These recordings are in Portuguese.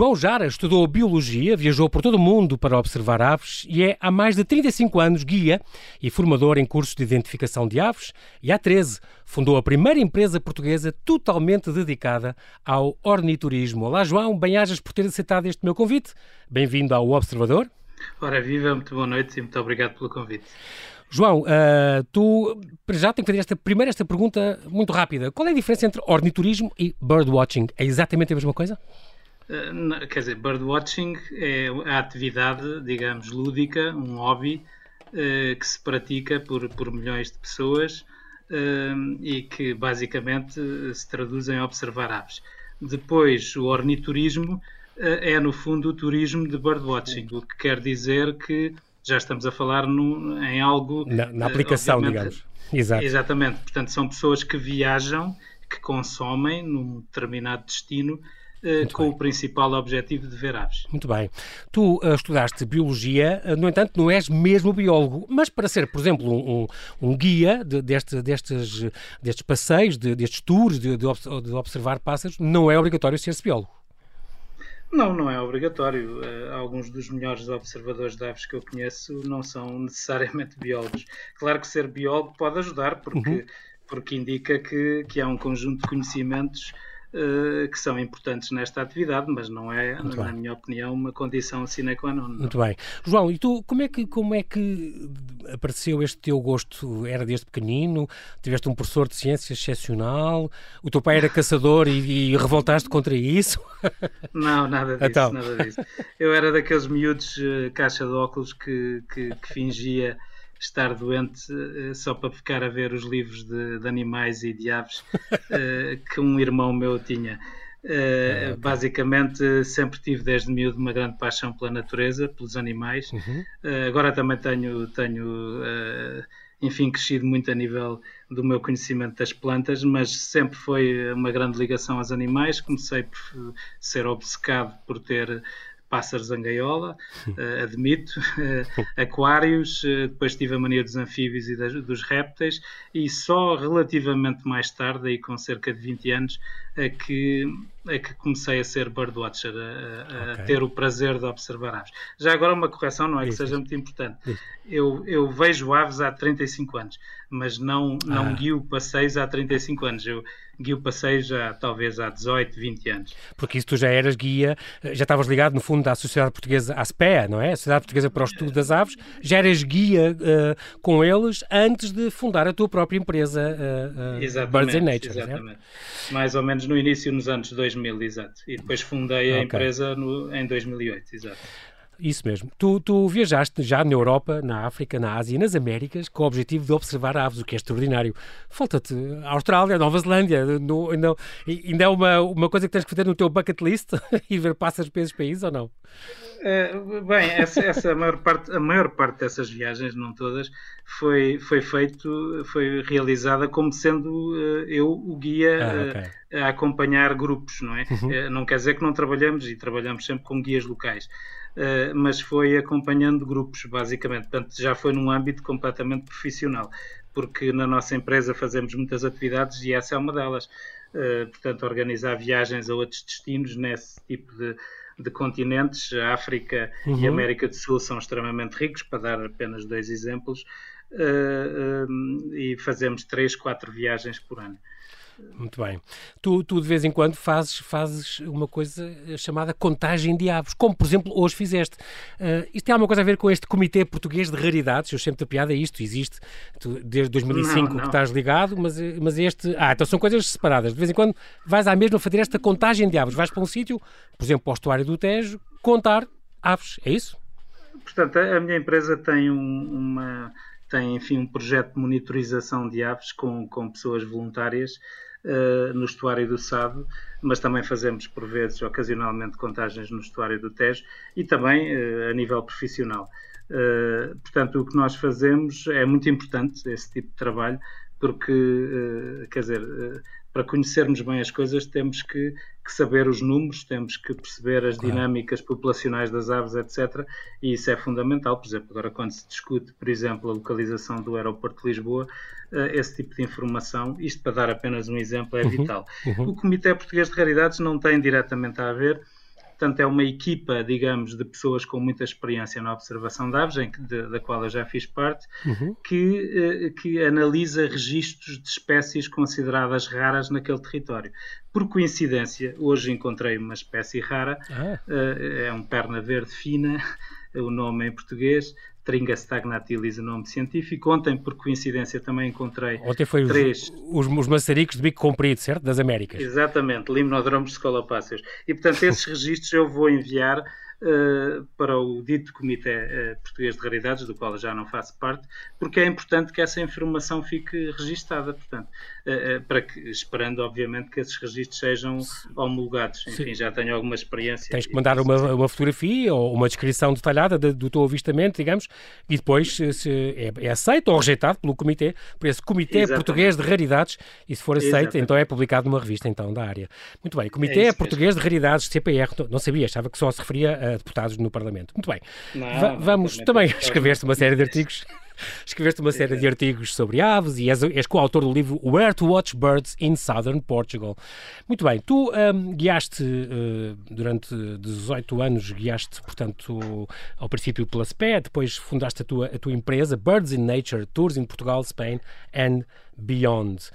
João Jara estudou biologia, viajou por todo o mundo para observar aves e é há mais de 35 anos guia e formador em cursos de identificação de aves e há 13 fundou a primeira empresa portuguesa totalmente dedicada ao orniturismo. Olá João, bem-ajas por ter aceitado este meu convite. Bem-vindo ao Observador. Ora viva, muito boa noite e muito obrigado pelo convite. João, uh, tu já tenho que fazer esta, primeiro esta pergunta muito rápida. Qual é a diferença entre orniturismo e birdwatching? É exatamente a mesma coisa? Quer dizer, birdwatching é a atividade, digamos, lúdica, um hobby uh, que se pratica por, por milhões de pessoas e que basicamente se traduz em observar aves. Depois, o orniturismo é, no fundo, o turismo de birdwatching, o que quer dizer que já estamos a falar no, em algo. Na, na aplicação, digamos. Exato. Exatamente. Portanto, são pessoas que viajam, que consomem num determinado destino. Uh, com bem. o principal objetivo de ver aves. Muito bem. Tu uh, estudaste biologia, uh, no entanto, não és mesmo biólogo, mas para ser, por exemplo, um, um, um guia de, deste, destes, destes passeios, de, destes tours, de, de, observar pássaros, não é obrigatório ser-se biólogo. Não, não é obrigatório. Uh, alguns dos melhores observadores de aves que eu conheço não são necessariamente biólogos. Claro que ser biólogo pode ajudar, porque, uhum. porque indica que, que há um conjunto de conhecimentos que são importantes nesta atividade, mas não é, Muito na bem. minha opinião, uma condição sine qua non. Muito bem. João, e tu, como é, que, como é que apareceu este teu gosto? Era desde pequenino? Tiveste um professor de ciências excepcional? O teu pai era caçador e, e revoltaste contra isso? Não, nada disso, então. nada disso. Eu era daqueles miúdos uh, caixa de óculos que, que, que fingia estar doente uh, só para ficar a ver os livros de, de animais e de aves uh, que um irmão meu tinha. Uh, Basicamente, sempre tive desde miúdo uma grande paixão pela natureza, pelos animais. Uhum. agora também tenho, tenho enfim, crescido muito a nível do meu conhecimento das plantas, mas sempre foi uma grande ligação aos animais. Comecei por ser obcecado por ter pássaros em gaiola, uh, admito, uh, aquários, uh, depois tive a mania dos anfíbios e das, dos répteis, e só relativamente mais tarde, aí com cerca de 20 anos, é que, é que comecei a ser birdwatcher, a, a okay. ter o prazer de observar aves. Já agora uma correção, não é que seja muito importante. Eu, eu vejo aves há 35 anos, mas não, não ah. guio passeios há 35 anos. Eu guio passeios já talvez há 18, 20 anos. Porque isso tu já eras guia, já estavas ligado no fundo à Sociedade Portuguesa, à SPEA, não é? A Sociedade Portuguesa para o Estudo das Aves, já eras guia uh, com eles antes de fundar a tua própria empresa uh, uh, Birds and Nature. Exatamente. Mais ou menos no início, nos anos 2000, exato. E depois fundei a okay. empresa no, em 2008, exato. Isso mesmo. Tu, tu, viajaste já na Europa, na África, na Ásia e nas Américas com o objetivo de observar aves, o que é extraordinário. Falta-te a Austrália, a Nova Zelândia. No, no, ainda é uma, uma coisa que tens que fazer no teu bucket list e ver passas para esses países ou não? É, bem, essa, essa a, maior parte, a maior parte dessas viagens, não todas, foi, foi feito, foi realizada como sendo uh, eu o guia ah, okay. uh, a acompanhar grupos, não é? Uhum. Uh, não quer dizer que não trabalhamos e trabalhamos sempre com guias locais. Mas foi acompanhando grupos, basicamente. Portanto, já foi num âmbito completamente profissional, porque na nossa empresa fazemos muitas atividades e essa é uma delas. portanto, organizar viagens a outros destinos nesse tipo de, de continentes, a África uhum. e a América do Sul são extremamente ricos, para dar apenas dois exemplos, uh, uh, e fazemos três, quatro viagens por ano. Muito bem. Tu, tu, de vez em quando fazes, fazes uma coisa chamada contagem de aves, como por exemplo hoje fizeste. Uh, isto tem alguma coisa a ver com este Comitê Português de Raridades? Eu sempre te piada isto, existe tu, desde 2005 não, não. que estás ligado, mas, mas este. Ah, então são coisas separadas. De vez em quando vais à mesma fazer esta contagem de aves. Vais para um sítio, por exemplo, para o estuário do Tejo, contar aves. É isso? Portanto, a minha empresa tem um, uma tem enfim um projeto de monitorização de aves com, com pessoas voluntárias uh, no estuário do Sado, mas também fazemos por vezes ocasionalmente contagens no estuário do Tejo e também uh, a nível profissional. Uh, portanto, o que nós fazemos é muito importante esse tipo de trabalho porque, quer dizer, para conhecermos bem as coisas temos que, que, saber os números, temos que perceber as dinâmicas populacionais das aves, etc. E isso é fundamental. Por exemplo, agora quando se discute, por exemplo, a localização do aeroporto de Lisboa, eh, esse tipo de informação, isto para dar apenas um exemplo, é uhum, vital. Uhum. O Comitê Português de Raridades não tem diretamente a ver, Portanto, é uma equipa, digamos, de pessoas com muita experiência na observação de aves, de, da qual eu já fiz parte, uhum. que, uh, que analisa registros de espécies consideradas raras naquele território. Por coincidência, hoje encontrei uma espécie rara, ah. uh, é um perna verde fina, o nome em português, Tringa stagnatilis, o nome científico. Ontem, por coincidência, também encontrei Ontem foi três... os, os, os maçaricos de bico comprido, certo? Das Américas. Exatamente, limnodromos escolopáceos. E, portanto, esses registros eu vou enviar para o dito Comitê uh, Português de Raridades, do qual já não faço parte, porque é importante que essa informação fique registada, portanto, uh, para que, esperando, obviamente, que esses registros sejam homologados. Enfim, Sim. já tenho alguma experiência. Tens que mandar uma, uma fotografia ou uma descrição detalhada de, do teu avistamento, digamos, e depois se é, é, aceito ou rejeitado pelo Comitê, por esse Comitê Exatamente. Português de Raridades, e se for aceito, Exatamente. então é publicado numa revista então da área. Muito bem, Comitê é Português mesmo. de Raridades, CPR, não sabia, achava que só se referia a deputados no Parlamento. Muito bem. Não, vamos também escrever-te uma série de artigos. Escreveste uma série de artigos sobre aves e és, és coautor do livro Where to Watch Birds in Southern Portugal. Muito bem, tu um, guiaste uh, durante 18 anos, guiaste, portanto, ao princípio pela SPE, depois fundaste a tua, a tua empresa Birds in Nature Tours in Portugal, Spain and Beyond.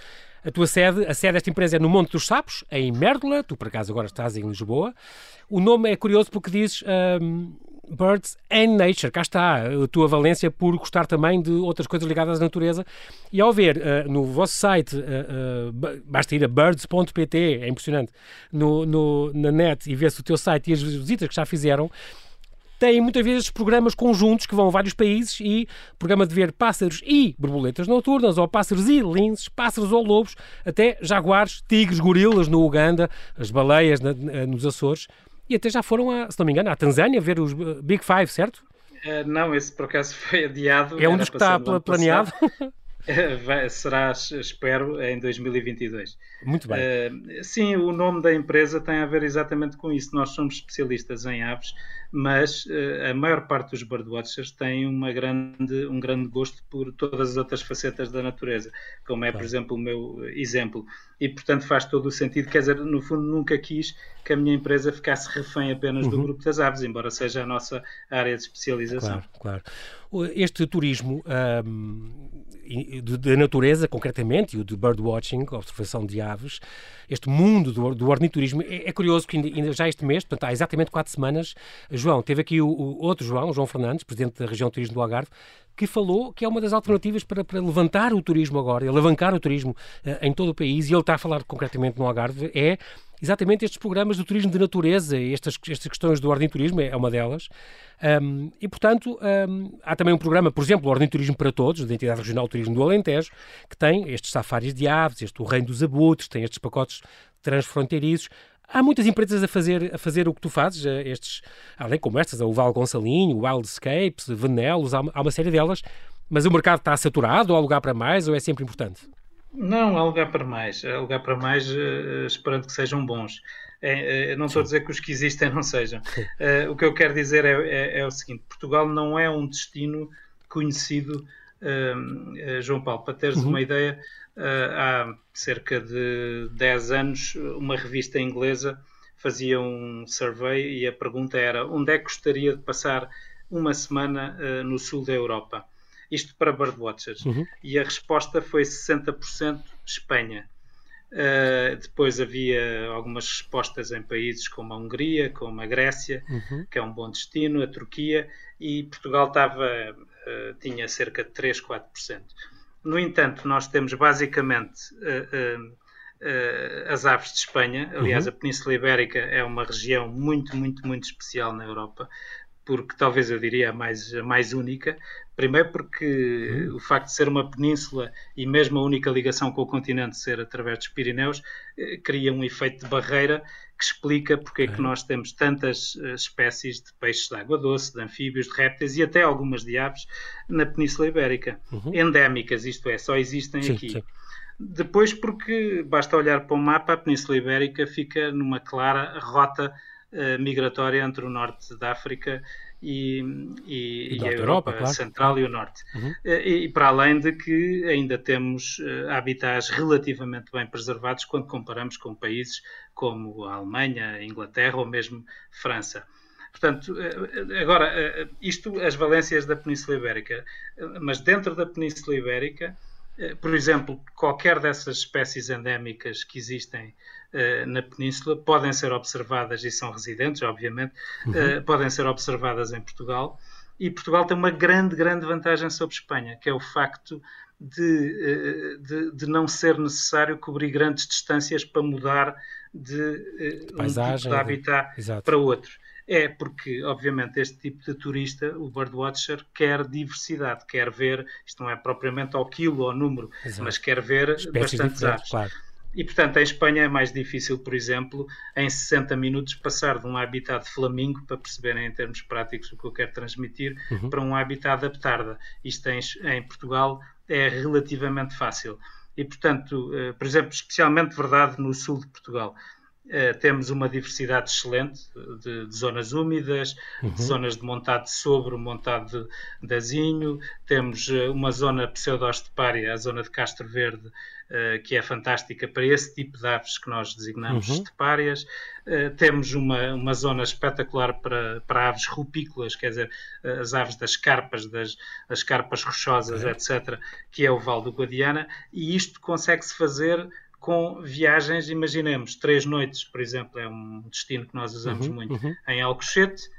A tua sede, a sede desta empresa é no Monte dos Sapos, em Mérdola, tu por acaso agora estás em Lisboa. O nome é curioso porque dizes um, Birds and Nature, cá está a tua valência por gostar também de outras coisas ligadas à natureza. E ao ver uh, no vosso site, uh, uh, basta ir a birds.pt, é impressionante, no, no, na net e ver-se o teu site e as visitas que já fizeram, têm muitas vezes programas conjuntos que vão a vários países e programa de ver pássaros e borboletas noturnas, ou pássaros e linces, pássaros ou lobos, até jaguares, tigres, gorilas no Uganda, as baleias na, nos Açores, e até já foram, a, se não me engano, à Tanzânia ver os uh, Big Five, certo? Uh, não, esse por acaso foi adiado. É um dos que está planeado? Vai, será, espero, em 2022. Muito bem. Uh, sim, o nome da empresa tem a ver exatamente com isso. Nós somos especialistas em aves, mas uh, a maior parte dos birdwatchers tem uma grande, um grande gosto por todas as outras facetas da natureza, como é, por exemplo, o meu exemplo. E, portanto, faz todo o sentido. Quer dizer, no fundo, nunca quis que a minha empresa ficasse refém apenas uhum. do grupo das aves, embora seja a nossa área de especialização. Claro, claro. Este turismo. Um da natureza, concretamente, e o de birdwatching, observação de aves, este mundo do, do orniturismo, é, é curioso que ainda, ainda, já este mês, portanto há exatamente quatro semanas, João, teve aqui o, o outro João, João Fernandes, presidente da região de turismo do Algarve, que falou que é uma das alternativas para, para levantar o turismo agora, alavancar o turismo uh, em todo o país, e ele está a falar concretamente no Algarve, é exatamente estes programas do turismo de natureza, estas, estas questões do orniturismo é uma delas. Um, e, portanto, um, há também um programa, por exemplo, o Orniturismo para Todos, da Entidade Regional Turismo do Alentejo, que tem estes safaris de aves, este o Reino dos Abutres, tem estes pacotes transfronteiriços. Há muitas empresas a fazer, a fazer o que tu fazes, eh, estes, além como estas, o Val Gonçalinho, o Wildscapes, Venelos, há, há uma série delas, mas o mercado está saturado, ou há lugar para mais, ou é sempre importante? Não, há lugar para mais. Há lugar para mais, uh, esperando que sejam bons. É, é, não estou a dizer que os que existem não sejam. Uh, o que eu quero dizer é, é, é, o seguinte: Portugal não é um destino conhecido, uh, João Paulo. Para teres uhum. uma ideia, há cerca de 10 anos, uma revista inglesa fazia um survey e a pergunta era: onde é que gostaria de passar uma semana no sul da Europa? Isto para birdwatchers. Uhum. E a resposta foi 60% Espanha. Uh, depois havia algumas respostas em países como a Hungria, como a Grécia, uhum. que é um bom destino, a Turquia, e Portugal estava, uh, tinha cerca de 3, 4%. No entanto, nós temos basicamente uh, as aves de Espanha. Aliás, uhum. a Península Ibérica é uma região muito, muito, muito especial na Europa porque talvez eu diria a mais, a mais única. Primeiro porque uhum. o facto de ser uma península e mesmo a única ligação com o continente ser através dos Pirineus eh, cria um efeito de barreira que explica porque é que nós temos tantas eh, espécies de peixes de água doce, de anfíbios, de répteis e até algumas de aves na Península Ibérica. Uhum. Endémicas, isto é, só existem sim, aqui. Sim. Depois porque basta olhar para o mapa, a Península Ibérica fica numa clara rota eh, migratória entre o norte da África e, e, e a Europa, Europa claro. Central e o Norte. Uhum. E, e, para além de que ainda temos uh, habitats relativamente bem preservados quando comparamos com países como a Alemanha, a Inglaterra ou mesmo França. Portanto, eh, agora, eh, isto, as valências da Península Ibérica, mas dentro da Península Ibérica, por exemplo, qualquer dessas espécies endémicas que existem uh, na Península podem ser observadas, e são residentes, obviamente, uhum. uh, podem ser observadas em Portugal. E Portugal tem uma grande, grande vantagem sobre Espanha, que é o facto de, uh, de, de não ser necessário cobrir grandes distâncias para mudar de Paisagem, um tipo de habitat de... para outro. É porque, obviamente, este tipo de turista, o birdwatcher, quer diversidade, quer ver, isto não é propriamente ao quilo ou ao número, Exato. mas quer ver Espécies bastantes aves. Claro. E, portanto, em Espanha é mais difícil, por exemplo, em 60 minutos passar de um habitat de flamingo, para perceberem em termos práticos o que eu quero transmitir, uhum. para um habitat de aptarda. Isto em, em Portugal é relativamente fácil. E, portanto, eh, por exemplo, especialmente verdade no sul de Portugal. Uh, temos uma diversidade excelente de, de zonas úmidas, uhum. de zonas de montado sobre, montado de, de azinho, temos uh, uma zona pseudo-estepária, a zona de Castro Verde, uh, que é fantástica para esse tipo de aves que nós designamos uhum. estepárias. temos uma, uma zona espetacular para, para aves rupícolas, quer dizer, as aves das carpas, das as carpas rochosas, uhum. etc., que é o Val do Guadiana, e isto consegue-se fazer com viagens, imaginemos, três noites, por exemplo, é um destino que nós usamos uhum, muito, uhum. em Alcochete,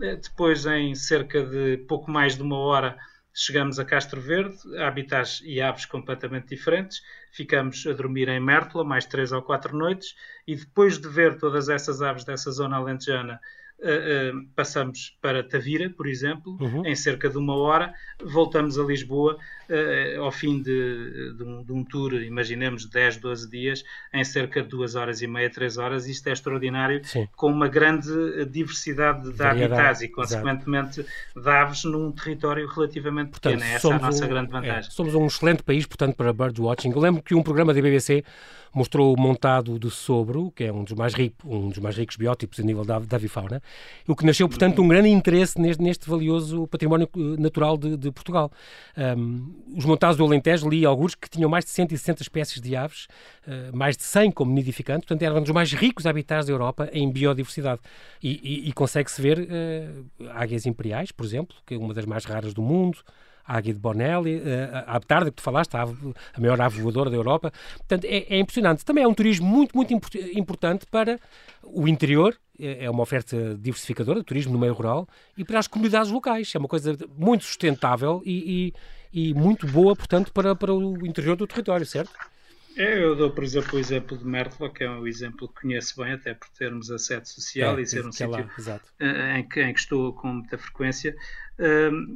eh, depois em cerca de pouco mais de uma hora chegamos a Castro Verde, habitats e aves completamente diferentes, ficamos a dormir em Mértola mais três ou quatro noites. E depois de ver todas essas aves dessa zona alentejana uh, uh, passamos para Tavira, por exemplo, uhum. em cerca de uma hora, voltamos a Lisboa uh, ao fim de, de, um, de, um, tour, imaginemos 10, 12 dias, em cerca de duas horas e meia, três horas. Isto é extraordinário, Sim. com uma grande diversidade de habitats e, consequentemente, Exato. de aves num território relativamente portanto, pequeno. Essa é a nossa um, grande é, vantagem. É, somos um excelente país, portanto, para birdwatching. Eu lembro que um programa da BBC mostrou o montado de Sobro, que é um dos mais, rico, um dos mais ricos biótipos a nível da, da avifauna, o que nasceu, portanto, um grande interesse neste, neste valioso património eh, natural de, de Portugal. Um, os montados do Alentejo, li alguns que tinham mais de 160 espécies de aves, uh, mais de 100 como nidificantes, portanto, eram um dos mais ricos habitats da Europa em biodiversidade. E, e, e consegue-se ver uh, águias imperiais, por exemplo, que é uma das mais raras do mundo, a águia de Bonelli, eh, a tarde que tu falaste, a, a maior ave voadora da Europa. Portanto, é, é, impressionante. Também é um turismo muito, muito importante para o interior, é, é uma oferta diversificadora, de turismo no meio rural, e para as comunidades locais. É uma coisa muito sustentável e, e, e muito boa, portanto, para, para o interior do território, certo? É, eu dou, por exemplo, o exemplo de Mértola, que é um exemplo que conheço bem, até por termos a sede social é, e ser um sítio é em, que, em que estou com muita frequência.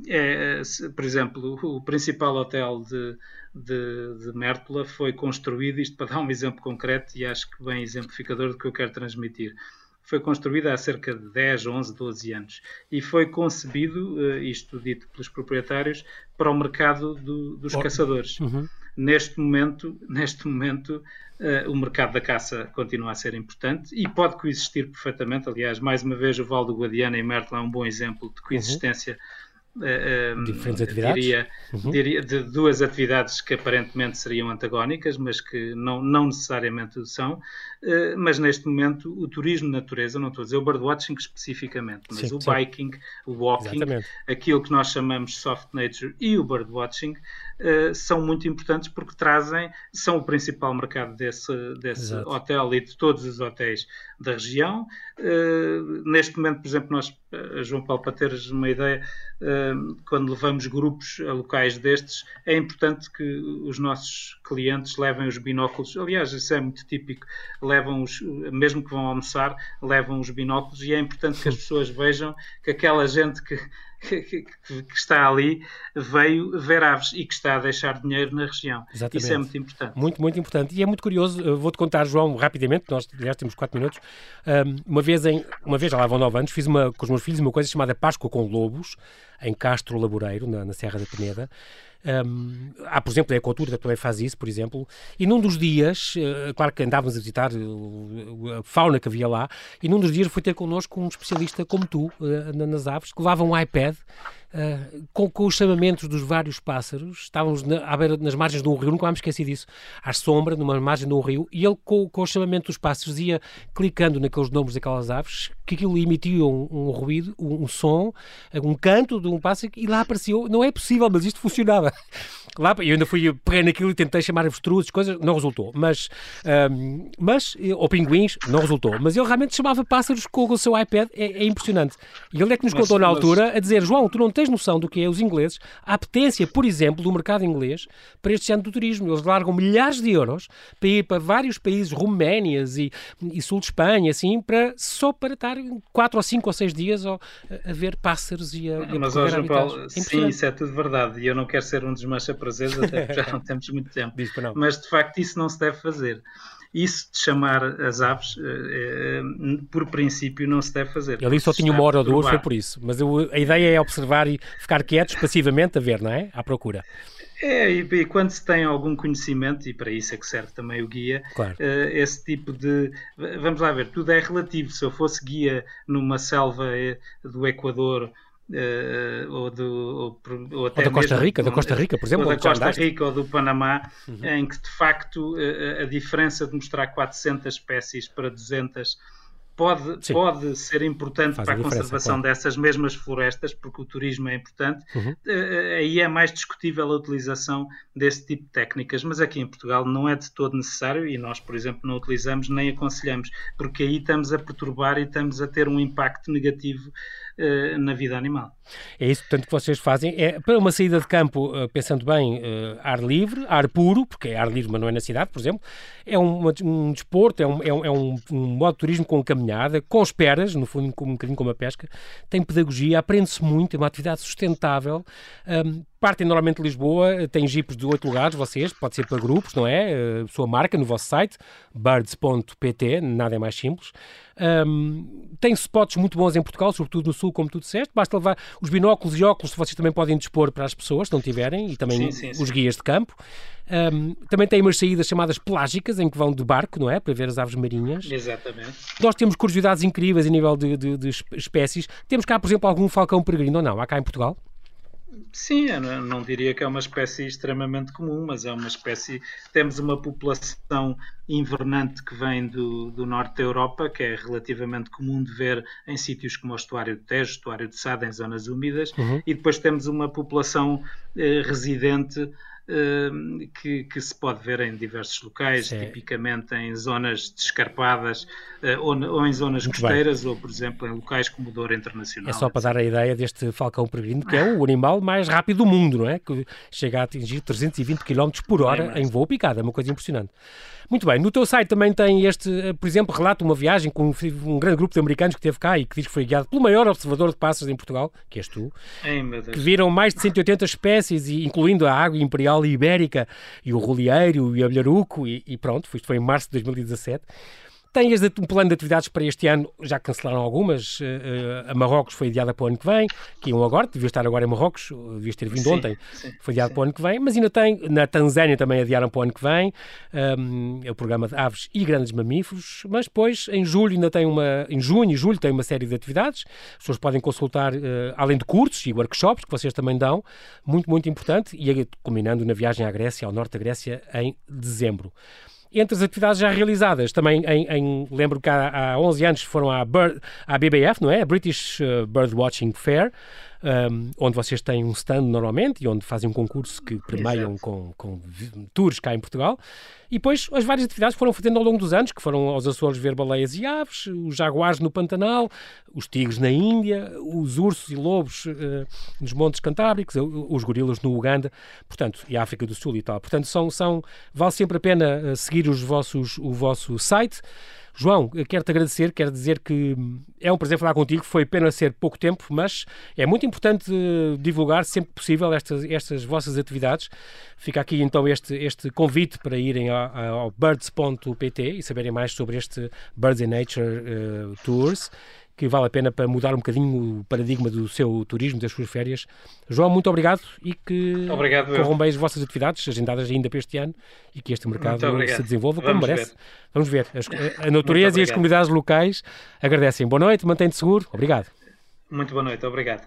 É, por exemplo, o principal hotel de, de, de Mértola foi construído, isto para dar um exemplo concreto e acho que bem exemplificador do que eu quero transmitir foi construída há cerca de 10, 11, 12 anos e foi concebido, eh, isto dito pelos proprietários, para o mercado do, dos oh. caçadores. Uhum. Neste momento, neste momento uh, o mercado da caça continua a ser importante e pode coexistir perfeitamente. Aliás, mais uma vez, o Val do Guadiana e Mertla é um bom exemplo de coexistência. Uhum Uh, diferentes atividades? Diria, uhum. diria, de duas atividades que aparentemente seriam antagónicas, mas que não, não necessariamente são. Uh, mas neste momento, o turismo de natureza, não estou a dizer o birdwatching especificamente, mas sim, o sim. biking, o walking, Exatamente. aquilo que nós chamamos soft nature e o birdwatching, uh, são muito importantes porque trazem, são o principal mercado desse, desse hotel e de todos os hotéis da região. neste momento, por exemplo, nós, João Paulo, para teres uma ideia, quando levamos grupos a locais destes, é importante que os nossos clientes levem os binóculos. Aliás, isso é muito típico. Levam os, mesmo que vão almoçar, levam os binóculos e é importante que as pessoas vejam que aquela gente que que, que, que, está ali veio ver aves e que está a deixar dinheiro na região. Exatamente. Isso é muito importante. Muito, muito importante. E é muito curioso, vou-te contar, João, rapidamente, nós já temos 4 minutos. Uma vez, em, uma vez, já lá vão 9 anos, fiz uma, com os meus filhos uma coisa chamada Páscoa com Lobos, em Castro Laboreiro, na, na Serra da Peneda. Um, há, por exemplo, a Ecotour também faz isso, por exemplo, e num dos dias, uh, claro que andávamos a visitar a fauna que havia lá, e num dos dias foi ter connosco um especialista como tu, uh, nas aves, que levava um iPad Uh, com, com, os chamamentos dos vários pássaros, estávamos na, à beira, nas margens de um rio, nunca me esqueci disso, à sombra, numa margem de um rio, e ele, com, com o chamamento dos pássaros, ia clicando naqueles nomes daquelas aves, que aquilo emitia um, um ruído, um, um, som, um canto de um pássaro, e lá apareceu. Não é possível, mas isto funcionava. Lá, eu ainda fui, peguei naquilo e tentei chamar avestruzes, coisas, não resultou. Mas, um, mas, ou pinguins, não resultou. Mas ele realmente chamava pássaros com o seu iPad, é, é impressionante. E ele é que nos mas, contou na altura a dizer: João, tu não tens noção do que é os ingleses, a apetência, por exemplo, do mercado inglês para este ano do turismo. Eles largam milhares de euros para ir para vários países, Roménias e, e sul de Espanha, assim, para, só para estar quatro ou cinco ou seis dias a, a ver pássaros e a, a Mas, ó, João Paulo, é sim, isso é tudo verdade. E eu não quero ser um desmancha prazeres, até porque já não temos muito tempo. Mas, de facto, isso não se deve fazer isso de chamar as aves, eh, eh, por princípio, não se deve fazer. Ele só tinha uma hora ou duas, foi por isso. Mas eu, a ideia é observar e ficar quietos passivamente a ver, não é? À procura. É, e, e, quando se tem algum conhecimento, e para isso é que serve também o guia, claro. uh, esse tipo de. Vamos lá ver, tudo é relativo. Se eu fosse guia numa selva do Equador Uh, ou, do, ou, ou, até ou da Costa Rica, da Costa Rica, por exemplo, ou da Costa Rica ou do Panamá, uhum. em que de facto a, a, diferença de mostrar 400 espécies para 200 pode, pode ser importante Faz para a, a conservação claro. dessas mesmas florestas, porque o turismo é importante. Uhum. Uh, aí é mais discutível a utilização desse tipo de técnicas, mas aqui em Portugal não é de todo necessário e nós, por exemplo, não utilizamos nem aconselhamos, porque aí estamos a perturbar e estamos a ter um impacto negativo uh, na vida animal. É isso, portanto, que vocês fazem. É para uma saída de campo, uh, pensando bem, uh, ar livre, ar puro, porque é ar livre, mas não é na cidade, por exemplo. É um, um desporto, é, um, é, um, é um, modo de turismo com caminhada, com esperas, no fundo, um bocadinho como a pesca. Tem pedagogia, aprende-se muito, é uma atividade sustentável. Um, partem normalmente de Lisboa, tem jipes de oito lugares, vocês, pode ser para grupos, não é? Uh, sua marca no vosso site, birds.pt, nada é mais simples. Um, tem spots muito bons em Portugal, sobretudo no Sul, como tu disseste. Basta levar os binóculos e óculos, vocês também podem dispor para as pessoas, se não tiverem, e também sim, sim, os sim. guias de campo. Um, também tem umas saídas chamadas plágicas, em que vão de barco, não é? Para ver as aves marinhas. Exatamente. Nós temos curiosidades incríveis a nível de, de, de espécies. Temos cá, por exemplo, algum falcão peregrino ou não? Há cá em Portugal? Sim, eu não, não, diria que é uma espécie extremamente comum, mas é uma espécie. Temos uma população invernante que vem do, do norte da Europa, que é relativamente comum de ver em sítios como o estuário do Tejo, estuário de Sada, em zonas úmidas, uhum. e depois temos uma população eh, residente que, que, se pode ver em diversos locais, Sim. tipicamente em zonas descarpadas eh, ou, ou em zonas Muito costeiras, bem. ou, por exemplo, em locais como o Douro Internacional. É só para dar a ideia deste falcão peregrino, que é o animal mais rápido do mundo, não é? Que chega a atingir 320 km por hora em voo picado, é uma coisa impressionante. Muito bem, no teu site também tem este, eh, por exemplo, relato uma viagem com um, grande grupo de americanos que esteve cá e que diz que foi guiado pelo maior observador de pássaros em Portugal, que és tu, Ei, que viram mais de 180 espécies, incluindo a água imperial ibérica e o rolieiro e o abelharuco e, e pronto, isto foi em março de 2017. Tens um plano de atividades para este ano, já cancelaram algumas. Uh, a Marrocos foi adiada para o ano que vem, que iam agora, devia estar agora em Marrocos, devias ter vindo sim, ontem, sim, foi adiado sim. para o ano que vem, mas ainda tem, na Tanzânia também adiaram para o ano que vem, um, é o programa de aves e grandes mamíferos, mas depois em julho ainda tem uma, em junho e julho tem uma série de atividades, as pessoas podem consultar, uh, além de cursos e workshops que vocês também dão, muito, muito importante, e combinando na viagem à Grécia, ao norte da Grécia, em dezembro. Entre as atividades já realizadas, também em, em lembro que há, há 11 anos foram à, Bird, à BBF, não é? A British uh, Birdwatching Fair, um, onde vocês têm um stand normalmente e onde fazem um concurso que premiam com, com tours cá em Portugal. E depois as várias atividades foram fazendo ao longo dos anos, que foram aos Açores ver baleias e aves, os jaguares no Pantanal, os tigres na Índia, os ursos e lobos uh, nos Montes Cantábricos, os gorilas no Uganda, portanto, e a África do Sul e tal. Portanto, são, são, vale sempre a pena eh, seguir os vossos, o vosso site. João, quero-te agradecer, quero dizer que é um prazer falar contigo, foi pena ser pouco tempo, mas é muito importante divulgar sempre possível estas, estas vossas atividades. Fica aqui então este, este convite para irem ao, ao birds.pt e saberem mais sobre este Birds in Nature uh, Tours que vale a pena para mudar um bocadinho o paradigma do seu turismo, das suas férias. João, muito obrigado e que obrigado, corram bem as vossas atividades, agendadas ainda para este ano, e que este mercado se desenvolva como Vamos merece. Ver. Vamos ver. As, a natureza e as comunidades locais agradecem. Boa noite, mantém-te seguro. Obrigado. Muito boa noite, obrigado.